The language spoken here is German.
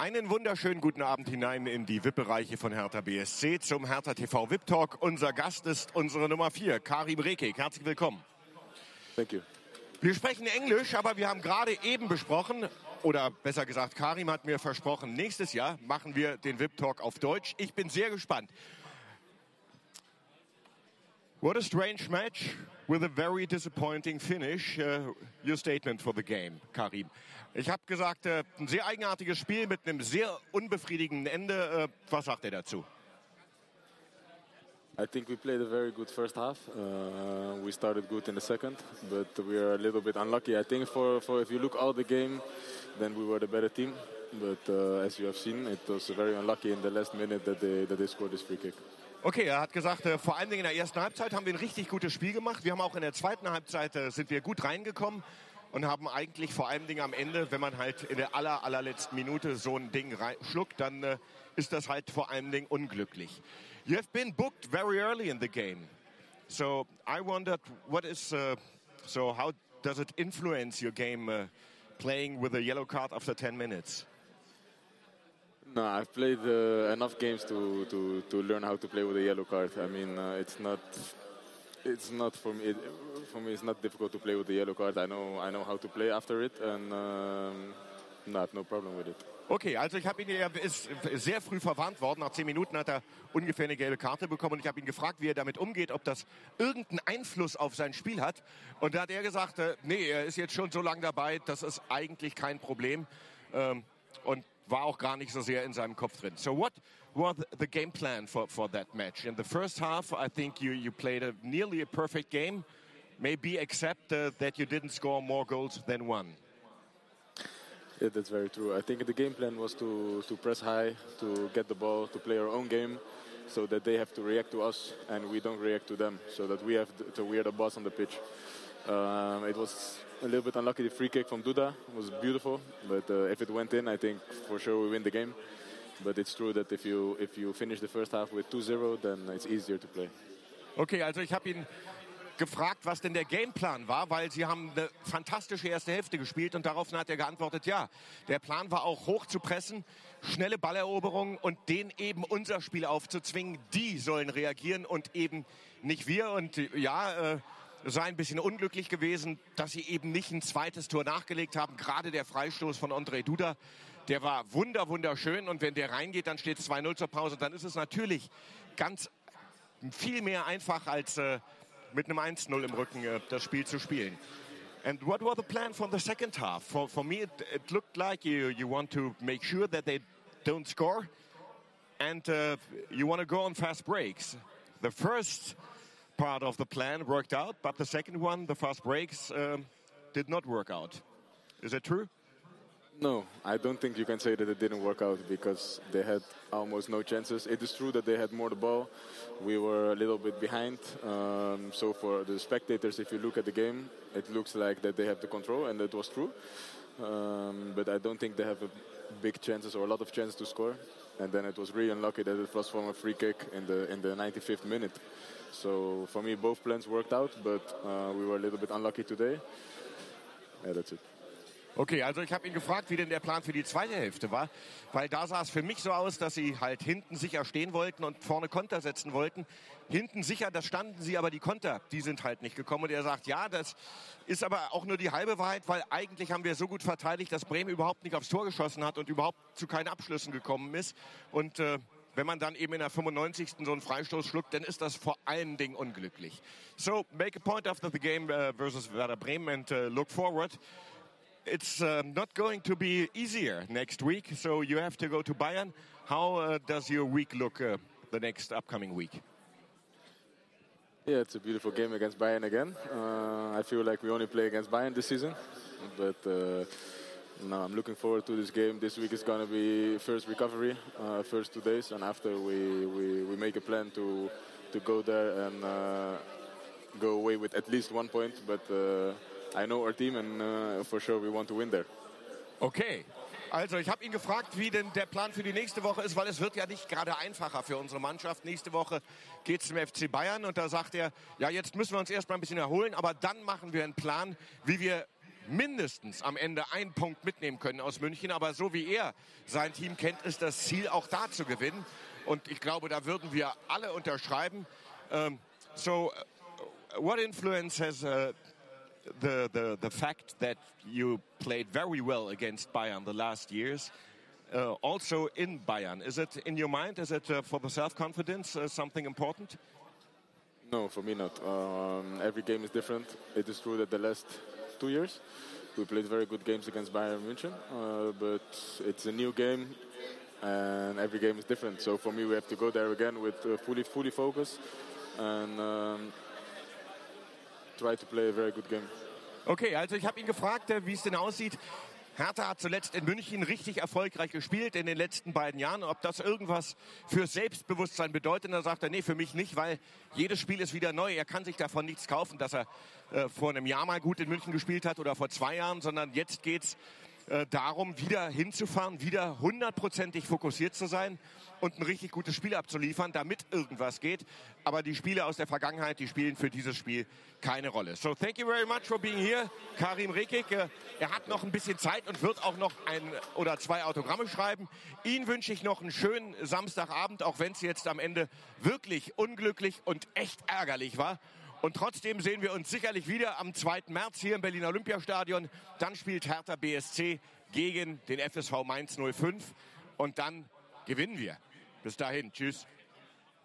Einen wunderschönen guten Abend hinein in die VIP-Bereiche von Hertha BSC zum Hertha TV VIP Talk. Unser Gast ist unsere Nummer 4, Karim Rekik. Herzlich willkommen. Thank you. Wir sprechen Englisch, aber wir haben gerade eben besprochen, oder besser gesagt, Karim hat mir versprochen, nächstes Jahr machen wir den VIP Talk auf Deutsch. Ich bin sehr gespannt. What a strange match with a very disappointing finish. Uh, your statement for the game, Karim. Ich habe gesagt, äh, ein sehr eigenartiges Spiel mit einem sehr unbefriedigenden Ende. Äh, was sagt er dazu? I think we played a very good first half. Uh, we started good in the second, but we are a little bit unlucky. I think for, for if you look all the game, then we were the better team. But uh, as you have seen, it was very unlucky in the last minute that they, that they scored this free kick. Okay, er hat gesagt, äh, vor allen Dingen in der ersten Halbzeit haben wir ein richtig gutes Spiel gemacht. Wir haben auch in der zweiten Halbzeit äh, sind wir gut reingekommen und haben eigentlich vor allen Dingen am Ende, wenn man halt in der aller, allerletzten Minute so ein Ding schluckt, dann äh, ist das halt vor allen Dingen unglücklich. You have been booked very early in the game. So I wondered what is, uh, so how does it influence your game uh, playing with a yellow card after 10 minutes? No, I've played uh, enough games to, to, to learn how to play with a yellow card. I mean, uh, it's not it's not for me. It, for me, it's not difficult to play with the yellow card. I know I know how to play after it, and um, no, I have no problem with it. Okay, also ich habe ihn, er ist sehr früh verwarnt worden. Nach zehn Minuten hat er ungefähr eine gelbe Karte bekommen und ich habe ihn gefragt, wie er damit umgeht, ob das irgendeinen Einfluss auf sein Spiel hat. Und da hat er gesagt, äh, nee, er ist jetzt schon so lange dabei, das ist eigentlich kein Problem. Ähm, und war auch gar nicht so sehr in seinem Kopf drin. So what was the game plan for, for that match? In the first half, I think you, you played a nearly a perfect game, maybe except uh, that you didn't score more goals than one. Yeah, that's very true. I think the game plan was to, to press high, to get the ball, to play our own game, so that they have to react to us and we don't react to them, so that we have to, we are the boss on the pitch. Um, it was a little bit unlucky. The free kick from Duda was beautiful, but uh, if it went in, I think for sure we win the game. But it's true that if you if you finish the first half with 2-0, then it's easier to play. Okay, also ich habe ihn gefragt, was denn der Gameplan war, weil sie haben eine fantastische erste Hälfte gespielt und daraufhin hat er geantwortet, ja, der Plan war auch hoch zu pressen, schnelle Balleroberungen und den eben unser Spiel aufzuzwingen. Die sollen reagieren und eben nicht wir. Und ja, äh, sei ein bisschen unglücklich gewesen, dass sie eben nicht ein zweites Tor nachgelegt haben. Gerade der Freistoß von André Duda, der war wunder, wunderschön. Und wenn der reingeht, dann steht 2-0 zur Pause. Dann ist es natürlich ganz viel mehr einfach als äh, mit einem 1-0 im Rücken äh, das Spiel zu spielen. And what was the plan for the second half? For, for me, it, it looked like you, you want to make sure that they don't score and uh, you want to go on fast breaks. The first part of the plan worked out, but the second one, the fast breaks, um, did not work out. Is that true? No, I don't think you can say that it didn't work out because they had almost no chances. It is true that they had more the ball. We were a little bit behind. Um, so for the spectators, if you look at the game, it looks like that they have the control, and that was true. Um, but I don't think they have a big chances or a lot of chances to score. And then it was really unlucky that it was from a free kick in the in the 95th minute. So for me, both plans worked out, but uh, we were a little bit unlucky today. Yeah, that's it. Okay, also ich habe ihn gefragt, wie denn der Plan für die zweite Hälfte war, weil da sah es für mich so aus, dass sie halt hinten sicher stehen wollten und vorne Konter setzen wollten. Hinten sicher, das standen sie, aber die Konter, die sind halt nicht gekommen. Und er sagt, ja, das ist aber auch nur die halbe Wahrheit, weil eigentlich haben wir so gut verteidigt, dass Bremen überhaupt nicht aufs Tor geschossen hat und überhaupt zu keinen Abschlüssen gekommen ist. Und äh, wenn man dann eben in der 95. so einen Freistoß schluckt, dann ist das vor allen Dingen unglücklich. So, make a point after the game uh, versus Werder Bremen and uh, look forward. It's uh, not going to be easier next week, so you have to go to Bayern. How uh, does your week look uh, the next upcoming week? Yeah, it's a beautiful game against Bayern again. Uh, I feel like we only play against Bayern this season, but no, I'm looking forward to this game. This week is going to be first recovery, uh, first two days, and after we, we, we make a plan to to go there and uh, go away with at least one point. But uh, I know our team, and uh, for sure we want to win there. Okay. Also ich habe ihn gefragt, wie denn der Plan für die nächste Woche ist, weil es wird ja nicht gerade einfacher für unsere Mannschaft. Nächste Woche geht es zum FC Bayern und da sagt er, ja jetzt müssen wir uns erstmal ein bisschen erholen, aber dann machen wir einen Plan, wie wir mindestens am Ende einen Punkt mitnehmen können aus München. Aber so wie er sein Team kennt, ist das Ziel auch da zu gewinnen. Und ich glaube, da würden wir alle unterschreiben. Um, so, uh, what influence has uh, the, the, the fact that you played very well against Bayern the last years? Uh, also in Bayern, is it in your mind? Is it uh, for the self-confidence uh, something important? No, for me not. Um, every game is different. It is true that the last two years we played very good games against Bayern München, uh, but it's a new game and every game is different. So for me, we have to go there again with uh, fully fully focus and um, try to play a very good game. Okay, also ich habe ihn gefragt, äh, wie es denn aussieht. Hertha hat zuletzt in München richtig erfolgreich gespielt in den letzten beiden Jahren. Ob das irgendwas für Selbstbewusstsein bedeutet, da sagt er, nee, für mich nicht, weil jedes Spiel ist wieder neu. Er kann sich davon nichts kaufen, dass er äh, vor einem Jahr mal gut in München gespielt hat oder vor zwei Jahren, sondern jetzt geht's äh, darum, wieder hinzufahren, wieder hundertprozentig fokussiert zu sein und ein richtig gutes Spiel abzuliefern, damit irgendwas geht. Aber die Spiele aus der Vergangenheit, die spielen für dieses Spiel keine Rolle. So thank you very much for being here, Karim Rekik. Äh, er hat noch ein bisschen Zeit und wird auch noch ein oder zwei Autogramme schreiben. Ihnen wünsche ich noch einen schönen Samstagabend, auch wenn es jetzt am Ende wirklich unglücklich und echt ärgerlich war. Und trotzdem sehen wir uns sicherlich wieder am 2. März hier im Berliner Olympiastadion. Dann spielt Hertha BSC gegen den FSV Mainz 05 und dann gewinnen wir. Bis dahin, tschüss.